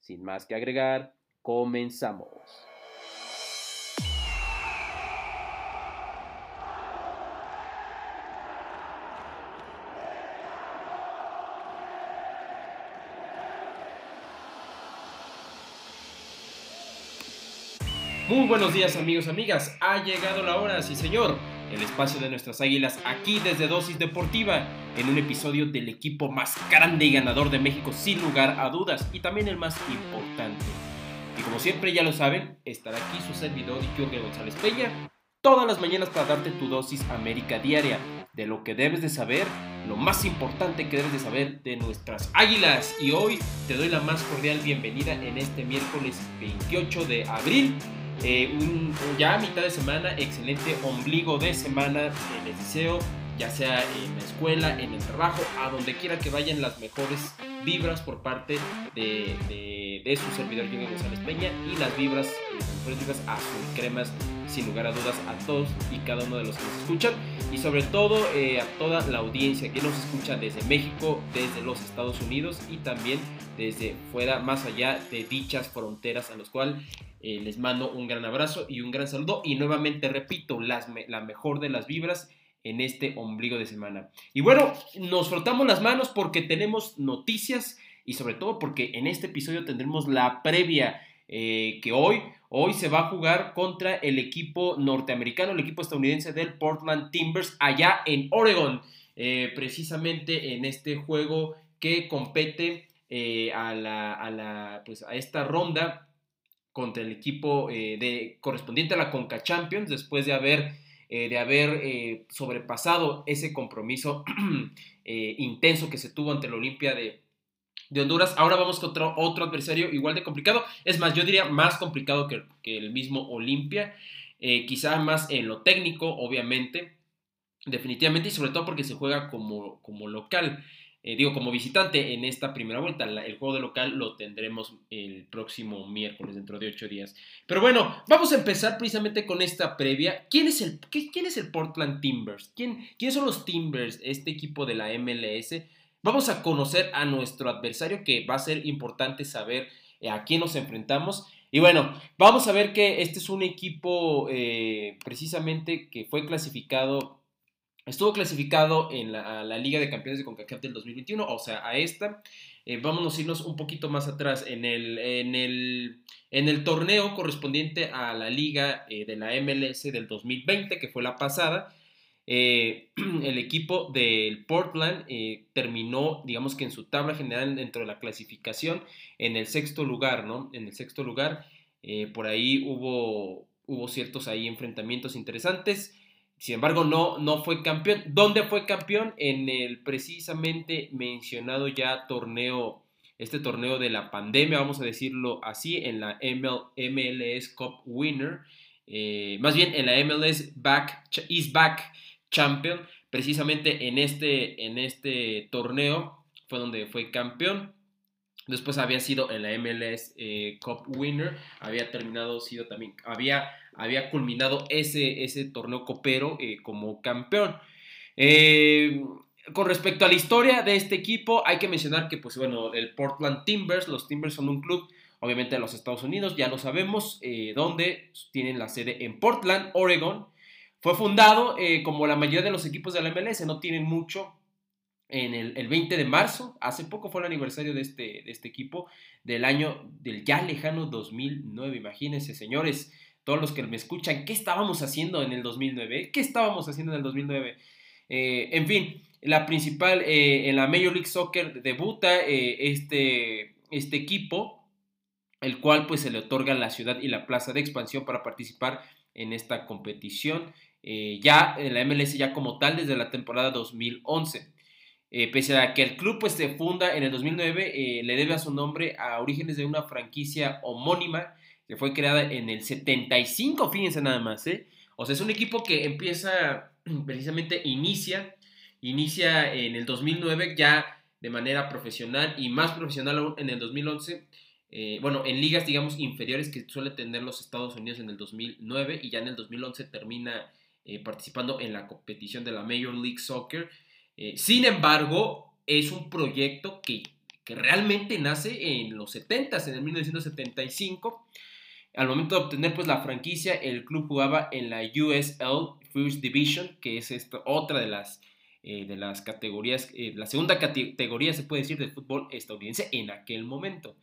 Sin más que agregar, comenzamos. Muy buenos días amigos, amigas. Ha llegado la hora, sí señor. El espacio de nuestras águilas aquí desde Dosis Deportiva, en un episodio del equipo más grande y ganador de México sin lugar a dudas y también el más importante. Y como siempre ya lo saben, estará aquí su servidor Jorge González Peña todas las mañanas para darte tu dosis América diaria de lo que debes de saber, lo más importante que debes de saber de nuestras águilas. Y hoy te doy la más cordial bienvenida en este miércoles 28 de abril eh, ya a mitad de semana, excelente ombligo de semana. Les deseo, ya sea en la escuela, en el trabajo, a donde quiera que vayan las mejores vibras por parte de, su servidor Jimmy González Peña y las vibras, las mejores vibras azul cremas, sin lugar a dudas, a todos y cada uno de los que nos escuchan y sobre todo eh, a toda la audiencia que nos escucha desde México, desde los Estados Unidos y también desde fuera, más allá de dichas fronteras a los cuales eh, les mando un gran abrazo y un gran saludo. Y nuevamente repito, las, la mejor de las vibras en este ombligo de semana. Y bueno, nos frotamos las manos porque tenemos noticias y sobre todo porque en este episodio tendremos la previa eh, que hoy, hoy se va a jugar contra el equipo norteamericano, el equipo estadounidense del Portland Timbers allá en Oregon. Eh, precisamente en este juego que compete a, la, a, la, pues a esta ronda contra el equipo eh, de, correspondiente a la Conca Champions después de haber, eh, de haber eh, sobrepasado ese compromiso intenso que se tuvo ante la Olimpia de, de Honduras. Ahora vamos contra otro adversario igual de complicado. Es más, yo diría más complicado que, que el mismo Olimpia. quizá más en lo técnico, obviamente. Definitivamente y sobre todo porque se juega como, como local. Eh, digo, como visitante en esta primera vuelta. el juego de local lo tendremos el próximo miércoles, dentro de ocho días. Pero bueno, vamos a empezar precisamente con esta previa. ¿Quién es el, quién es el Portland Timbers? ¿Quién, ¿Quiénes son los Timbers, este equipo de la MLS? Vamos a conocer a nuestro adversario, que va a ser importante saber eh, a quién nos enfrentamos. Y bueno, vamos a ver que este es un equipo eh, precisamente que fue clasificado Estuvo clasificado en la, Liga de Campeones de CONCACAF del 2021, o sea, a esta. Eh, vámonos a irnos un poquito más atrás en el, en el, en el torneo correspondiente a la Liga eh, de la MLS del 2020, que fue la pasada. Eh, el equipo del Portland terminó, digamos que en su tabla general dentro de la clasificación, en el sexto lugar, ¿no? En el sexto lugar, por ahí hubo, hubo ciertos ahí enfrentamientos interesantes. Sin embargo, no, no fue campeón. ¿Dónde fue campeón? En el precisamente mencionado ya torneo, este torneo de la pandemia, vamos a decirlo así, en la MLS Cup Winner. Eh, más bien en la MLS Back, East Back Champion. Precisamente en este, en este torneo fue donde fue campeón. Después había sido en la MLS eh, Cup Winner, había terminado, sido también, había, había culminado ese, ese torneo copero eh, como campeón. Eh, con respecto a la historia de este equipo, hay que mencionar que, pues bueno, el Portland Timbers, los Timbers son un club, obviamente de los Estados Unidos, ya lo sabemos, donde tienen la sede en Portland, Oregon. Fue fundado como la mayoría de los equipos de la MLS, no tienen mucho, en el, 20 de marzo, hace poco fue el aniversario de este, este equipo, del año del ya lejano 2009. Imagínense, señores, todos los que me escuchan, ¿qué estábamos haciendo en el 2009? ¿Qué estábamos haciendo en el 2009? Eh, en fin, la principal, eh, en la Major League Soccer debuta eh, este, este equipo, el cual pues se le otorga la ciudad y la plaza de expansión para participar en esta competición, ya en la MLS ya como tal desde la temporada 2011. Eh, pese a que el club pues, se funda en el 2009, eh, le debe a su nombre a orígenes de una franquicia homónima que fue creada en el 75, fíjense nada más. ¿eh? O sea, es un equipo que empieza, precisamente inicia, inicia en el 2009 ya de manera profesional y más profesional aún en el 2011. bueno, en ligas, digamos, inferiores que suele tener los Estados Unidos en el 2009 y ya en el 2011 termina participando en la competición de la Major League Soccer eh, sin embargo, es un proyecto que, realmente nace en los 70, en el 1975. Al momento de obtener pues, la franquicia, el club jugaba en la USL First Division, que es otra de las, eh, de las categorías, eh, la segunda categoría se puede decir del fútbol estadounidense en aquel momento.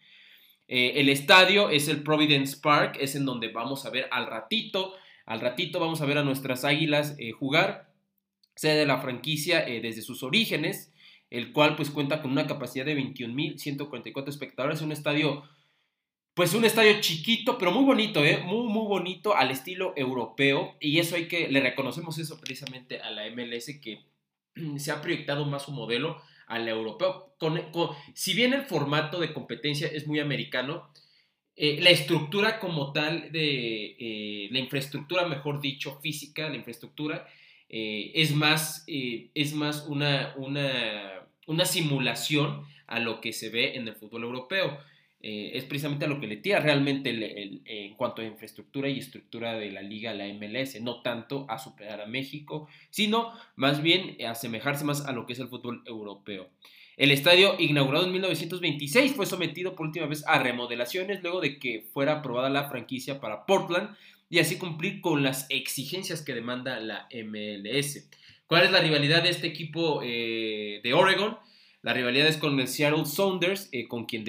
el estadio es el Providence Park, es en donde vamos a ver al ratito, al ratito vamos a ver a nuestras águilas jugar sede de la franquicia eh, desde sus orígenes, el cual pues cuenta con una capacidad de 21.144 espectadores, un estadio, pues un estadio chiquito, pero muy bonito, ¿eh? muy, muy bonito al estilo europeo, y eso hay que, le reconocemos eso precisamente a la MLS que se ha proyectado más su modelo al europeo, con, si bien el formato de competencia es muy americano, eh, la estructura como tal de eh, la infraestructura, mejor dicho, física, la infraestructura, eh, es más, eh, es más una, una, simulación a lo que se ve en el fútbol europeo. Eh, es precisamente a lo que le tira realmente en cuanto a infraestructura y estructura de la liga, la MLS, no tanto a superar a México, sino más bien asemejarse más a lo que es el fútbol europeo. El estadio, inaugurado en 1926, fue sometido por última vez a remodelaciones luego de que fuera aprobada la franquicia para Portland y así cumplir con las exigencias que demanda la MLS. ¿Cuál es la rivalidad de este equipo eh, de Oregon? La rivalidad es con el Seattle Sounders, eh, con quien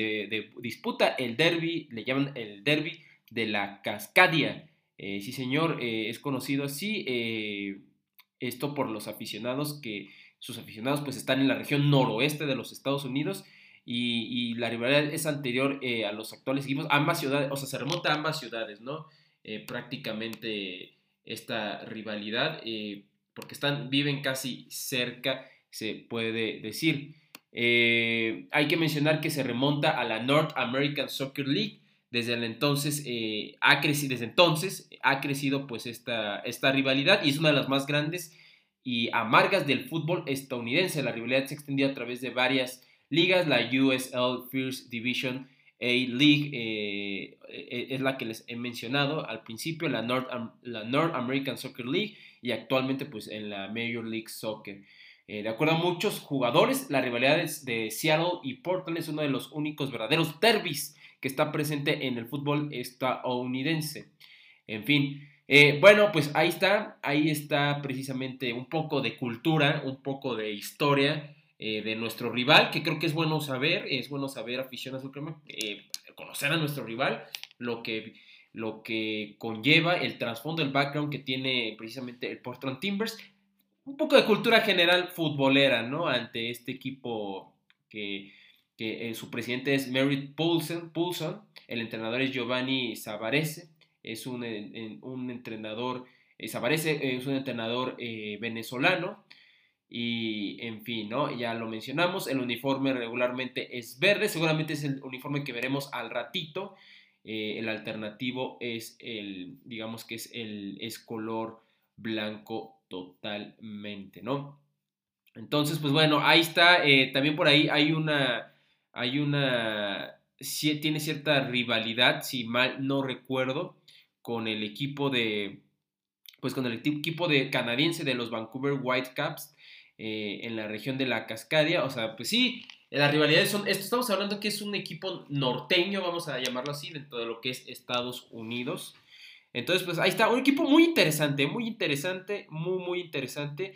disputa el derby, le llaman el derby de la Cascadia. Eh, sí, señor, es conocido así. esto por los aficionados que sus aficionados pues están en la región noroeste de los Estados Unidos y, la rivalidad es anterior a los actuales equipos. Ambas ciudades, o sea, se remonta a ambas ciudades, ¿no? Eh, prácticamente esta rivalidad, eh, porque están, viven casi cerca, se puede decir. Eh, hay que mencionar que se remonta a la North American Soccer League. Desde entonces ha crecido, desde entonces ha crecido pues esta, esta rivalidad y es una de las más grandes y amargas del fútbol estadounidense. La rivalidad se extendió a través de varias ligas, la USL First Division a-League eh, e-, es la que les he mencionado al principio, la North, la North American Soccer League y actualmente pues en la Major League Soccer. Eh, de acuerdo a muchos jugadores, la rivalidad de Seattle y Portland es uno de los únicos verdaderos derbis que está presente en el fútbol estadounidense. En fin, eh, bueno, pues ahí está, ahí está precisamente un poco de cultura, un poco de historia eh, de nuestro rival, que creo que es bueno saber, es bueno saber, aficionados crema, eh, conocer a nuestro rival, lo que, lo que conlleva el trasfondo, el background que tiene precisamente el Portland Timbers, un poco de cultura general futbolera, ¿no? Ante este equipo que, que eh, su presidente es Merritt Poulsen, el entrenador es Giovanni Savarese, es un, un entrenador, Savarese es un entrenador venezolano, y en fin, ¿no? Ya lo mencionamos, el uniforme regularmente es verde, seguramente es el uniforme que veremos al ratito. Eh, el alternativo es el, digamos que es el, es color blanco totalmente, ¿no? Entonces, pues bueno, ahí está, eh, también por ahí hay una, hay una, tiene cierta rivalidad, si mal no recuerdo, con el equipo de, pues con el equipo de canadiense de los Vancouver Whitecaps, eh, en la región de la Cascadia. O sea, pues sí, las rivalidades son. Esto estamos hablando que es un equipo norteño, vamos a llamarlo así, dentro de lo que es Estados Unidos. Entonces, pues ahí está, un equipo muy interesante, muy interesante, muy, muy interesante.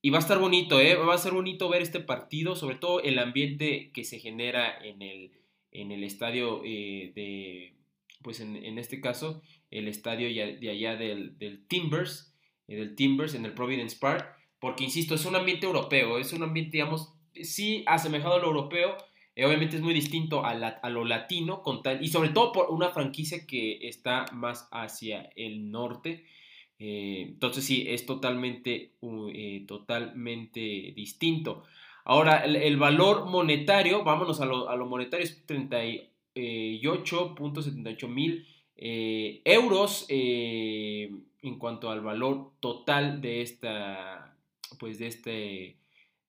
Y va a estar bonito, ¿eh? Va a ser bonito ver este partido, sobre todo el ambiente que se genera en el, en el estadio eh, de, pues en, en, este caso, el estadio de allá del, del Timbers, eh, del Timbers en el Providence Park porque insisto, es un ambiente europeo, es un ambiente, digamos, sí asemejado a lo europeo, eh, obviamente es muy distinto a, lo latino, con tal, y sobre todo por una franquicia que está más hacia el norte. Eh, entonces sí, es totalmente, eh, totalmente distinto. Ahora, el, valor monetario, vámonos a lo, a lo monetario, es 38.78 mil euros en cuanto al valor total de esta, pues de este,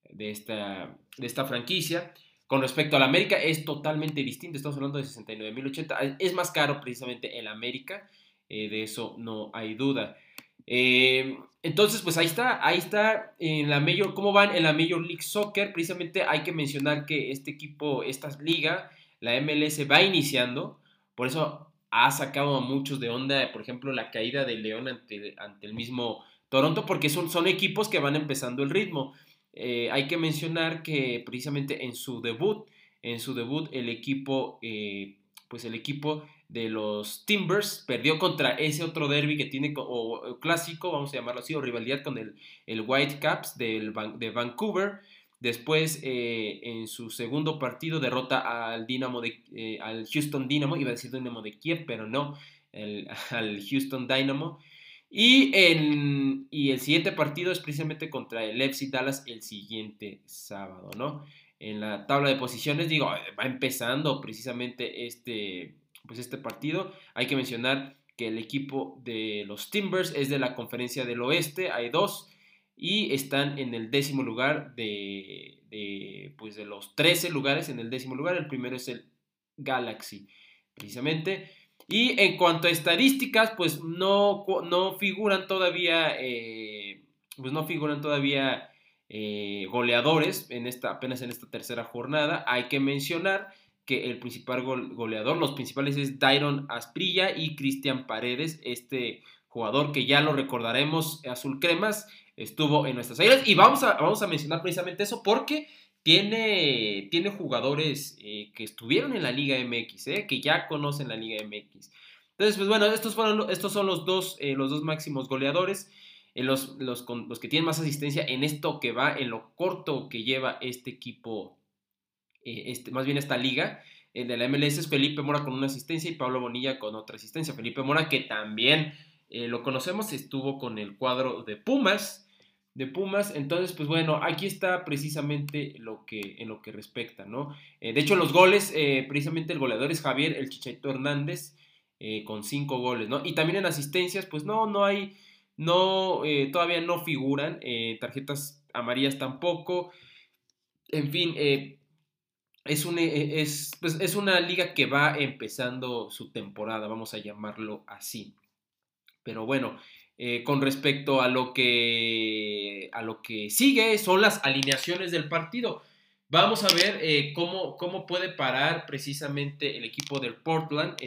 de esta, de esta franquicia. Con respecto a la América es totalmente distinto, estamos hablando de 69.080, es más caro precisamente el América, eh, de eso no hay duda. entonces, pues ahí está, ahí está en la Major, ¿cómo van en la Major League Soccer? Precisamente hay que mencionar que este equipo, esta liga, la MLS va iniciando, por eso ha sacado a muchos de onda, por ejemplo, la caída de León ante, ante el mismo Toronto, porque son, equipos que van empezando el ritmo. Eh, hay que mencionar que precisamente en su debut, en su debut, el equipo, eh, pues el equipo de los Timbers perdió contra ese otro derby que tiene, o, clásico, vamos a llamarlo así, o rivalidad con el, el Whitecaps de Vancouver. Después, eh, en su segundo partido, derrota al, Dynamo de, al Houston Dynamo, iba a decir Dynamo de Kiev, pero no, al Houston Dynamo. Y, y el siguiente partido es precisamente contra el FC Dallas el siguiente sábado, ¿no? En la tabla de posiciones, digo, va empezando precisamente este, pues este partido. Hay que mencionar que el equipo de los Timbers es de la conferencia del oeste, hay dos y están en el décimo lugar de, pues de los 13 lugares, en el décimo lugar, el primero es el Galaxy, precisamente. Y en cuanto a estadísticas, pues no, no figuran todavía, eh, pues no figuran todavía eh, goleadores en esta, apenas en esta tercera jornada. Hay que mencionar que el principal goleador, los principales es Dairon Asprilla y Cristian Paredes, este jugador que ya lo recordaremos, azul cremas, estuvo en nuestras águilas. Y vamos a, vamos a mencionar precisamente eso porque tiene, tiene jugadores eh, que estuvieron en la Liga MX, eh, que ya conocen la Liga MX. Entonces, pues bueno, estos, fueron, estos son los dos, eh, los dos máximos goleadores. Los, los, los, que tienen más asistencia en esto que va, en lo corto que lleva este equipo, este, más bien esta liga. El de la MLS es Felipe Mora con una asistencia y Pablo Bonilla con otra asistencia. Felipe Mora que también lo conocemos, estuvo con el cuadro de Pumas de Pumas. Entonces, pues bueno, aquí está precisamente lo que, en lo que respecta, ¿no? Eh, de hecho, los goles, eh, precisamente el goleador es Javier El Chicharito Hernández, eh, con cinco goles, ¿no? Y también en asistencias, pues no, no hay, no, todavía no figuran, tarjetas amarillas tampoco. En fin, es, un, es, pues, es una liga que va empezando su temporada, vamos a llamarlo así. Pero bueno, eh, con respecto a lo, que, a lo que sigue son las alineaciones del partido. Vamos a ver eh, cómo, cómo, puede parar precisamente el equipo del Portland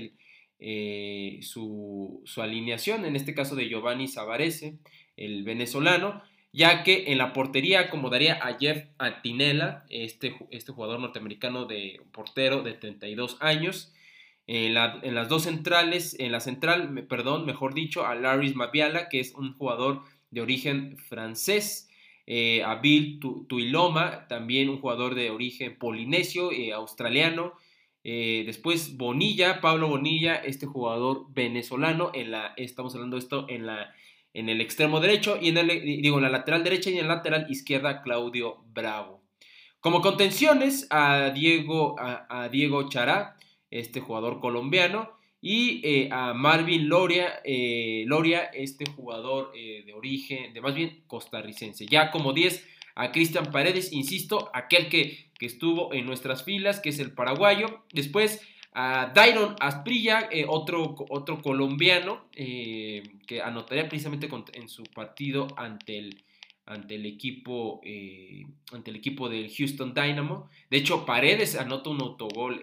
eh, su, alineación, en este caso de Giovanni Savarese, el venezolano, ya que en la portería acomodaría a Jeff Antinella, este, este jugador norteamericano de portero de 32 años. En, las dos centrales, en la central, perdón, mejor dicho, a Laris Mabiala, que es un jugador de origen francés, eh, a Bill Tuiloma, también un jugador de origen polinesio, eh, australiano, eh, después Bonilla, Pablo Bonilla, este jugador venezolano, en la, estamos hablando de esto en, la, en el extremo derecho, y en digo, en la lateral derecha y en la lateral izquierda, Claudio Bravo. Como contenciones, a Diego, a Diego Chará, este jugador colombiano, y eh, a Marvin Loria, eh, Loria este jugador eh, de origen, de más bien costarricense. Ya como 10 a Cristian Paredes, insisto, aquel que, que, estuvo en nuestras filas, que es el paraguayo. Después a Dairon Asprilla, otro, otro colombiano, que anotaría precisamente en su partido ante el, ante el equipo ante el equipo del Houston Dynamo. De hecho, Paredes anota un autogol,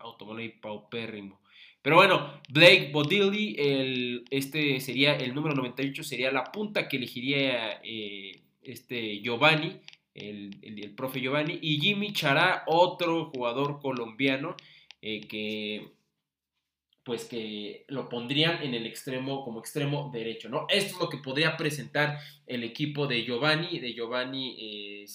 automóvil paupérrimo. Pero bueno, Blake Bodilly, el, este sería el número 98, sería la punta que elegiría eh, este Giovanni, el, el, profe Giovanni, y Jimmy Chará, otro jugador colombiano eh, que pues que lo pondrían en el extremo como extremo derecho, ¿no? Esto es lo que podría presentar el equipo de Giovanni, de Giovanni eh,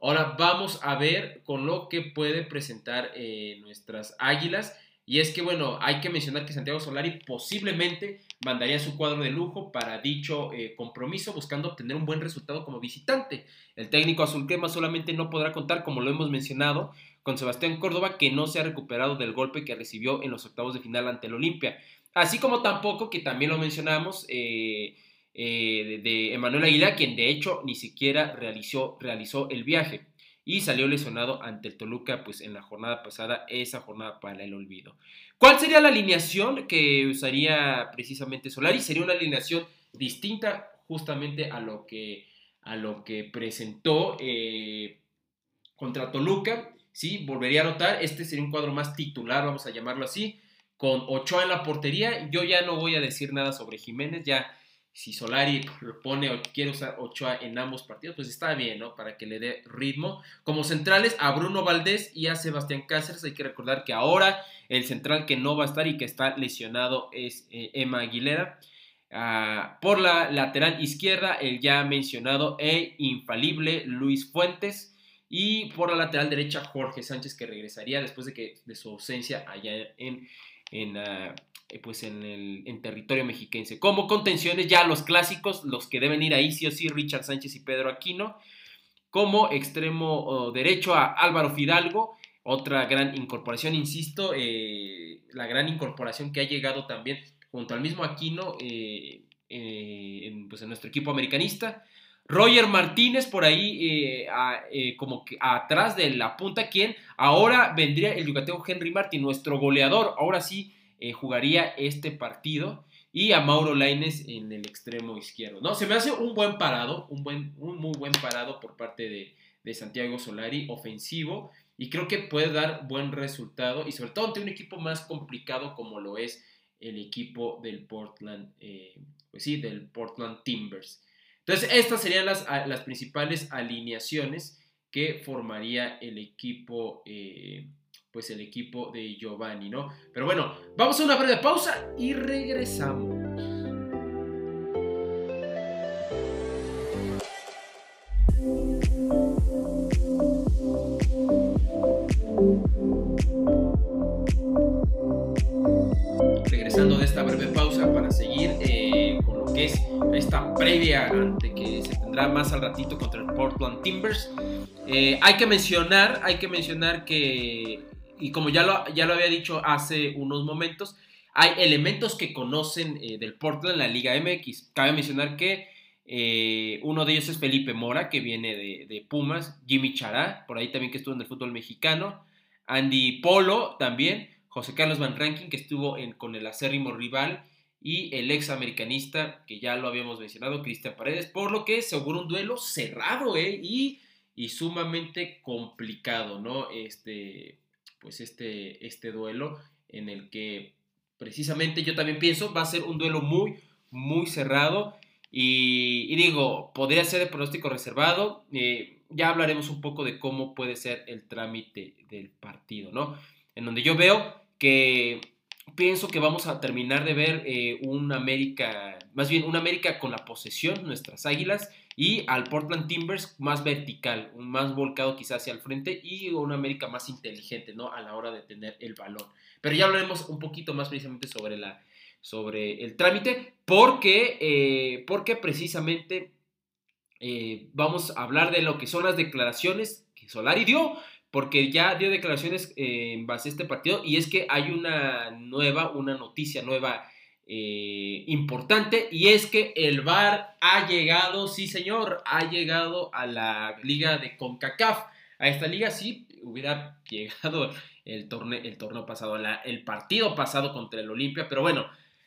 Ahora vamos a ver con lo que puede presentar eh, nuestras águilas Y es que, bueno, hay que mencionar que Santiago Solari posiblemente mandaría su cuadro de lujo para dicho eh, compromiso, buscando obtener un buen resultado como visitante. El técnico azul crema solamente no podrá contar, como lo hemos mencionado, con Sebastián Córdoba, que no se ha recuperado del golpe que recibió en los octavos de final ante el Olimpia. Así como tampoco, que también lo mencionamos, eh, eh, de Emanuel Aguilar, quien de hecho ni siquiera realizó, realizó el viaje y salió lesionado ante el Toluca pues en la jornada pasada, esa jornada para el olvido. ¿Cuál sería la alineación que usaría precisamente Solari? Sería una alineación distinta justamente a lo que, a lo que presentó eh, contra Toluca. Sí, volvería a anotar, este sería un cuadro más titular, vamos a llamarlo así, con Ochoa en la portería. Yo ya no voy a decir nada sobre Jiménez, ya si Solari pone o quiere usar Ochoa en ambos partidos, pues está bien, ¿no? Para que le dé ritmo. Como centrales, a Bruno Valdés y a Sebastián Cáceres. Hay que recordar que ahora el central que no va a estar y que está lesionado es eh, Emma Aguilera. Ah, por la lateral izquierda, el ya mencionado e infalible Luis Fuentes. Y por la lateral derecha, Jorge Sánchez, que regresaría después de, que, de su ausencia allá en, en, ah, eh, pues en, el, en territorio mexiquense. Como contenciones ya los clásicos, los que deben ir ahí sí o sí, Richard Sánchez y Pedro Aquino. Como extremo derecho a Álvaro Fidalgo, otra gran incorporación, insisto, eh, la gran incorporación que ha llegado también junto al mismo Aquino eh, pues en nuestro equipo americanista. Roger Martínez por ahí como que atrás de la punta, quien ahora vendría el yucateco Henry Martín, nuestro goleador, ahora sí eh, jugaría este partido y a Mauro Laines en el extremo izquierdo. ¿no? Se me hace un buen parado, un, buen, un muy buen parado por parte de, Santiago Solari, ofensivo, y creo que puede dar buen resultado, y sobre todo ante un equipo más complicado como lo es el equipo del Portland, eh, pues sí, del Portland Timbers. Entonces, estas serían las, las principales alineaciones que formaría el equipo eh, pues el equipo de Giovanni, ¿no? Pero bueno, vamos a una breve pausa y regresamos. Regresando de esta breve pausa para seguir eh, es esta previa ante que se tendrá más al ratito contra el Portland Timbers. Eh, hay que mencionar, hay que mencionar que y como ya lo, ya lo había dicho hace unos momentos, hay elementos que conocen eh, del Portland en la Liga MX. Cabe mencionar que eh, uno de ellos es Felipe Mora, que viene de, Pumas, Jimmy Chará, por ahí también que estuvo en el fútbol mexicano, Andy Polo también, José Carlos Van Rankin, que estuvo en, con el acérrimo rival, y el ex americanista, que ya lo habíamos mencionado, Cristian Paredes, por lo que seguro un duelo cerrado, ¿eh? Y, y sumamente complicado, ¿no? Este, pues este, este duelo en el que precisamente yo también pienso va a ser un duelo muy, muy cerrado y, digo, podría ser de pronóstico reservado. Eh, ya hablaremos un poco de cómo puede ser el trámite del partido, ¿no? En donde yo veo que pienso que vamos a terminar de ver eh, un América, más bien un América con la posesión, nuestras águilas, y al Portland Timbers más vertical, más volcado quizás hacia el frente y una América más inteligente, ¿no? A la hora de tener el balón. Pero ya hablaremos un poquito más precisamente sobre, la, sobre el trámite, porque, eh, porque precisamente eh, vamos a hablar de lo que son las declaraciones que Solari dio, porque ya dio declaraciones eh, en base a este partido y es que hay una nueva, una noticia nueva eh, importante y es que el VAR ha llegado, sí señor, ha llegado a la liga de CONCACAF. A esta liga sí hubiera llegado el torneo, el torneo pasado, el partido pasado contra el Olimpia, pero bueno,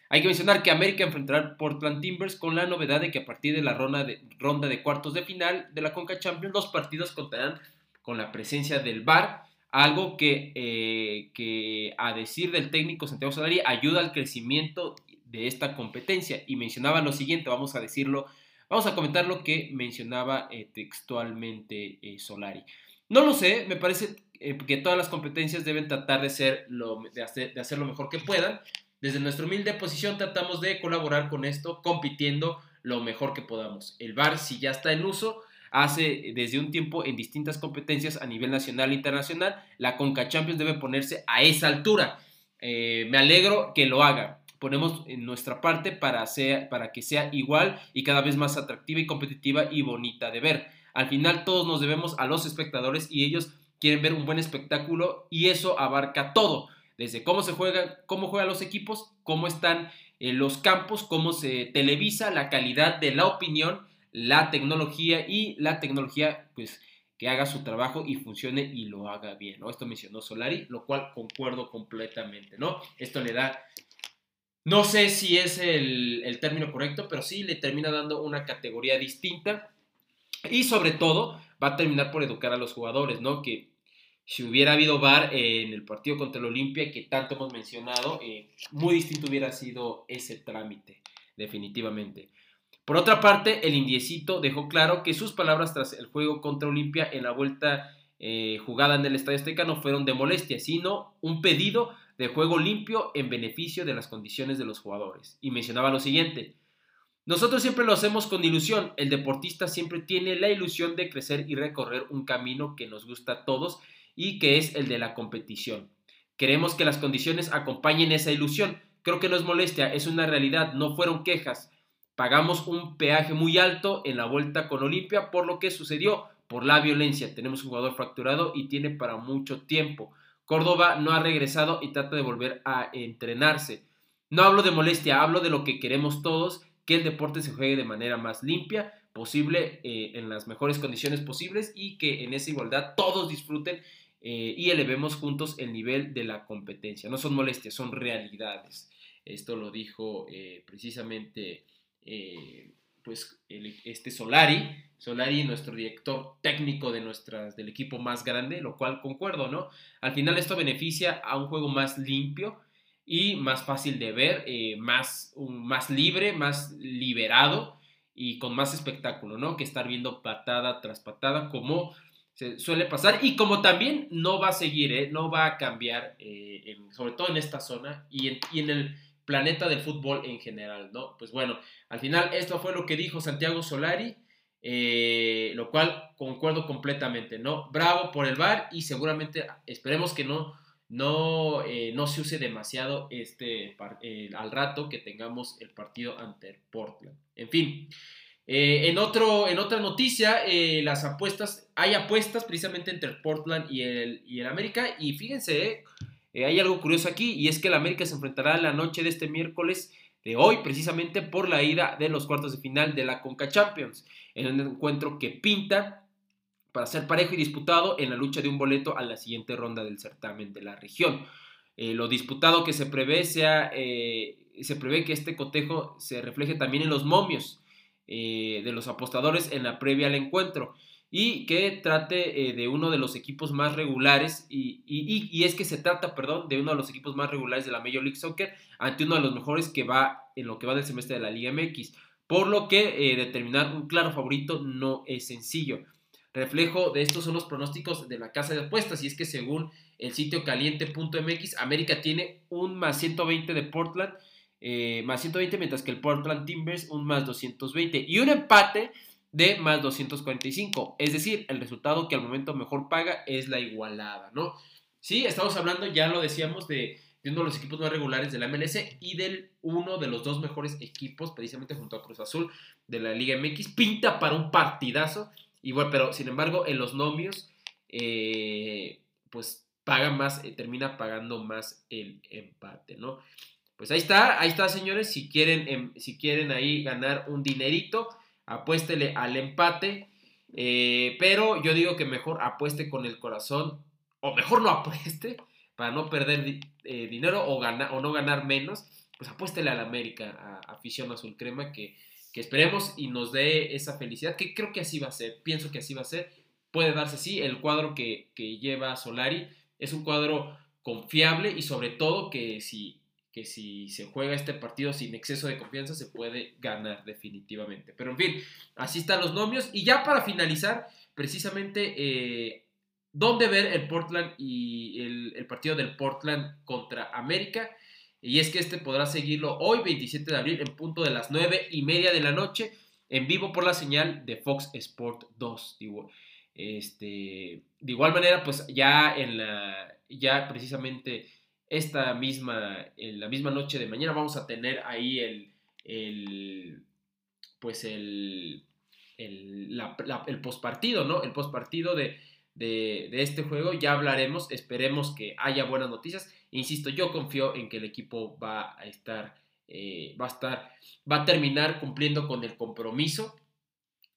hay que mencionar que América enfrentará al Portland Timbers con la novedad de que a partir de la ronda de, ronda de cuartos de final de la CONCA Champions, los partidos contarán con la presencia del VAR algo que, eh, que, a decir del técnico Santiago Solari ayuda al crecimiento de esta competencia. Y mencionaba lo siguiente, vamos a decirlo, vamos a comentar lo que mencionaba eh, textualmente eh, Solari. No lo sé, me parece eh, que todas las competencias deben tratar de, ser lo, de, hacer, de hacer lo mejor que puedan. Desde nuestra humilde posición tratamos de colaborar con esto, compitiendo lo mejor que podamos. El VAR, si ya está en uso, hace desde un tiempo en distintas competencias a nivel nacional e internacional, la Conca Champions debe ponerse a esa altura eh, me alegro que lo haga. Ponemos en nuestra parte para, para que sea igual y cada vez más atractiva y competitiva y bonita de ver. Al final todos nos debemos a los espectadores y ellos quieren ver un buen espectáculo y eso abarca todo, desde cómo se juega, cómo juegan los equipos, cómo están en los campos, cómo se televisa, la calidad de la opinión, la tecnología y la tecnología pues que haga su trabajo y funcione y lo haga bien, ¿no? Esto mencionó Solari, lo cual concuerdo completamente, ¿no? Esto le da, no sé si es el, término correcto, pero sí le termina dando una categoría distinta y sobre todo va a terminar por educar a los jugadores, ¿no? Que si hubiera habido VAR en el partido contra el Olimpia, que tanto hemos mencionado, eh, muy distinto hubiera sido ese trámite, definitivamente. Por otra parte, el indiecito dejó claro que sus palabras tras el juego contra Olimpia en la vuelta eh, jugada en el Estadio Azteca no fueron de molestia, sino un pedido de juego limpio en beneficio de las condiciones de los jugadores. Y mencionaba lo siguiente, nosotros siempre lo hacemos con ilusión. El deportista siempre tiene la ilusión de crecer y recorrer un camino que nos gusta a todos y que es el de la competición. Queremos que las condiciones acompañen esa ilusión. Creo que no es molestia, es una realidad, no fueron quejas. Pagamos un peaje muy alto en la vuelta con Olimpia por lo que sucedió, por la violencia. Tenemos un jugador fracturado y tiene para mucho tiempo. Córdoba no ha regresado y trata de volver a entrenarse. No hablo de molestia, hablo de lo que queremos todos, que el deporte se juegue de manera más limpia posible, eh, en las mejores condiciones posibles y que en esa igualdad todos disfruten eh, y elevemos juntos el nivel de la competencia. No son molestias, son realidades. Esto lo dijo eh, precisamente pues, este Solari, Solari, nuestro director técnico de nuestras, del equipo más grande, lo cual concuerdo, ¿no? Al final esto beneficia a un juego más limpio y más fácil de ver, más, más libre, más liberado y con más espectáculo, ¿no? Que estar viendo patada tras patada como se suele pasar y como también no va a seguir, ¿eh? no va a cambiar, eh, sobre todo en esta zona y en, el planeta del fútbol en general, ¿no? Pues bueno, al final esto fue lo que dijo Santiago Solari, eh, lo cual concuerdo completamente, ¿no? Bravo por el VAR y seguramente esperemos que no, no, no se use demasiado este, al rato que tengamos el partido ante Portland. En fin, eh, en, otro, en otra noticia, eh, las apuestas, hay apuestas precisamente entre Portland y el, y el América. Y fíjense, eh, hay algo curioso aquí, y es que el América se enfrentará la noche de este miércoles de hoy, precisamente por la ida de los cuartos de final de la Conca Champions, en un encuentro que pinta para ser parejo y disputado en la lucha de un boleto a la siguiente ronda del certamen de la región. lo disputado que se prevé sea, se prevé que este cotejo se refleje también en los momios, eh, de los apostadores en la previa al encuentro y que trate eh, de uno de los equipos más regulares y, es que se trata, perdón, de uno de los equipos más regulares de la Major League Soccer ante uno de los mejores que va en lo que va del semestre de la Liga MX, por lo que eh, determinar un claro favorito no es sencillo. Reflejo de estos son los pronósticos de la casa de apuestas y es que según el sitio caliente.mx, América tiene un más 120 de Portland eh, más 120, mientras que el Portland Timbers un más 220 y un empate de más 245. Es decir, el resultado que al momento mejor paga es la igualada, ¿no? Sí, estamos hablando, ya lo decíamos, de, uno de los equipos más regulares de la MLS y del uno de los dos mejores equipos, precisamente junto a Cruz Azul de la Liga MX. Pinta para un partidazo. Igual, pero sin embargo, en los nomios, eh, pues paga más, eh, termina pagando más el empate, ¿no? Pues ahí está, ahí está, señores. Si quieren, em, si quieren ahí ganar un dinerito, apuéstele al empate. Eh, pero yo digo que mejor apueste con el corazón, o mejor no apueste, para no perder eh, dinero o, o no ganar menos. Pues apuéstele al América, a, afición azul crema, que, que esperemos y nos dé esa felicidad, que creo que así va a ser. Pienso que así va a ser. Puede darse, sí, el cuadro que, que lleva Solari es un cuadro confiable y sobre todo que si que si se juega este partido sin exceso de confianza se puede ganar definitivamente. Pero en fin, así están los nomios. Y ya para finalizar, precisamente, eh, ¿dónde ver el Portland y el, partido del Portland contra América? Y es que este podrá seguirlo hoy, 27 de abril, en punto de las 9 y media de la noche, en vivo por la señal de Fox Sport 2. este, de igual manera, pues ya en la, ya precisamente esta misma, en la misma noche de mañana vamos a tener ahí el, el pues el, el, postpartido, ¿no? El de, de, de, este juego. Ya hablaremos, esperemos que haya buenas noticias. Insisto, yo confío en que el equipo va a estar, eh, va a estar, va a terminar cumpliendo con el compromiso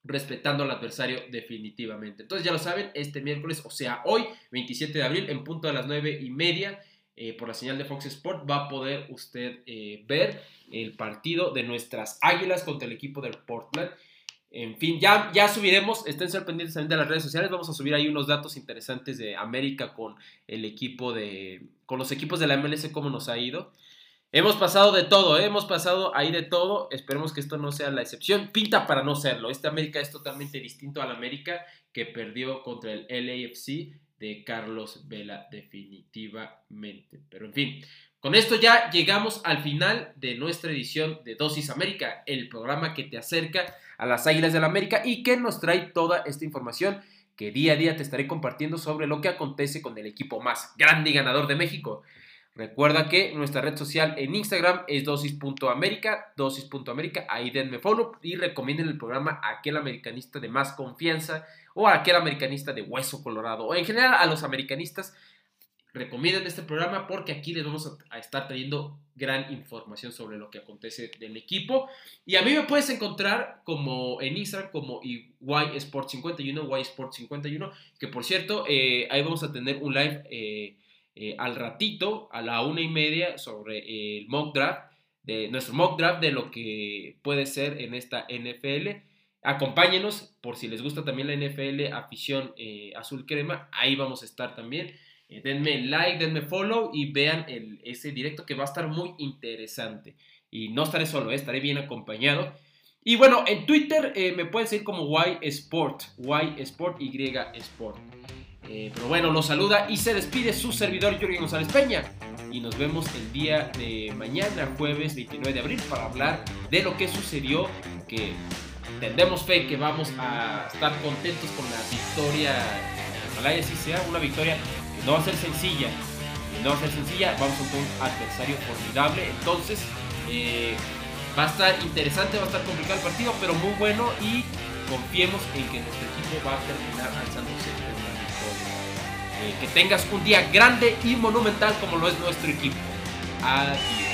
respetando al adversario definitivamente. Entonces ya lo saben, este miércoles, o sea, hoy, 27 de abril, en punto de las 9 y media, eh, por la señal de Fox Sport, va a poder usted eh, ver el partido de nuestras Águilas contra el equipo del Portland. En fin, ya, ya subiremos, estén pendientes también de las redes sociales, vamos a subir ahí unos datos interesantes de América con el equipo de, con los equipos de la MLS, cómo nos ha ido. Hemos pasado de todo, ¿eh? hemos pasado ahí de todo. Esperemos que esto no sea la excepción. Pinta para no serlo. Este América es totalmente distinto al América que perdió contra el LAFC de Carlos Vela, definitivamente. Pero en fin, con esto ya llegamos al final de nuestra edición de Dosis América, el programa que te acerca a las Águilas del la América y que nos trae toda esta información que día a día te estaré compartiendo sobre lo que acontece con el equipo más grande y ganador de México. Recuerda que nuestra red social en Instagram es dosis.america, dosis.america, ahí denme follow y recomienden el programa a aquel americanista de más confianza o a aquel americanista de hueso colorado o en general a los americanistas. Recomienden este programa porque aquí les vamos a, estar trayendo gran información sobre lo que acontece del equipo. Y a mí me puedes encontrar como en Instagram como YSport51, YSport51, que por cierto, eh, ahí vamos a tener un live. Eh, eh, al ratito, a la una y media, sobre el mock draft, de nuestro mock draft de lo que puede ser en esta NFL. Acompáñenos por si les gusta también la NFL, afición eh, azul crema, ahí vamos a estar también. Eh, denme like, denme follow y vean el, ese directo que va a estar muy interesante. Y no estaré solo, estaré bien acompañado. Y bueno, en Twitter me pueden seguir como Y Sport, Y Sport, Y Sport. Eh, pero bueno, los saluda y se despide su servidor Jorge González Peña. Y nos vemos el día de mañana, jueves 29 de abril, para hablar de lo que sucedió. Que tendremos fe que vamos a estar contentos con la victoria. Ojalá y así sea, una victoria que no va a ser sencilla. no va a ser sencilla, vamos a un adversario formidable. Entonces, eh, va a estar interesante, va a estar complicado el partido, pero muy bueno. Y confiemos en que nuestro equipo va a terminar eh, que tengas un día grande y monumental como lo es nuestro equipo. Adiós.